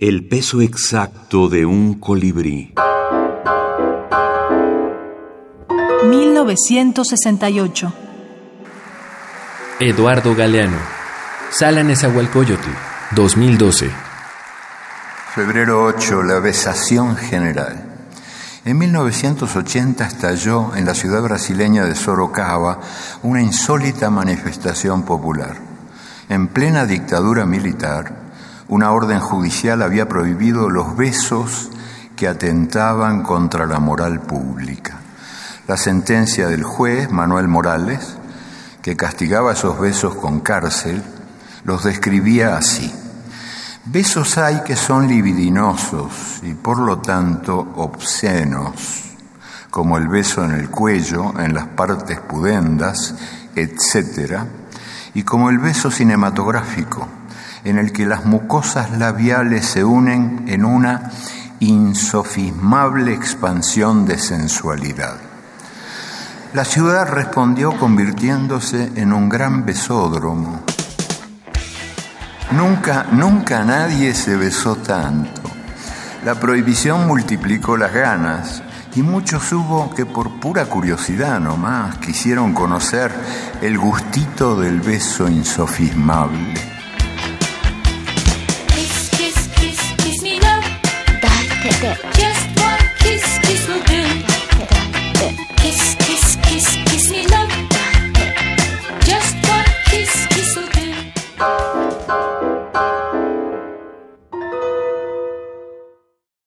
El peso exacto de un colibrí. 1968. Eduardo Galeano. Sala Nezahualcóyotl, 2012. Febrero 8, la besación general. En 1980 estalló en la ciudad brasileña de Sorocaba una insólita manifestación popular. En plena dictadura militar, una orden judicial había prohibido los besos que atentaban contra la moral pública. La sentencia del juez Manuel Morales, que castigaba esos besos con cárcel, los describía así. Besos hay que son libidinosos y por lo tanto obscenos, como el beso en el cuello, en las partes pudendas, etc., y como el beso cinematográfico, en el que las mucosas labiales se unen en una insofismable expansión de sensualidad. La ciudad respondió convirtiéndose en un gran besódromo. Nunca, nunca nadie se besó tanto. La prohibición multiplicó las ganas y muchos hubo que por pura curiosidad nomás quisieron conocer el gustito del beso insofismable.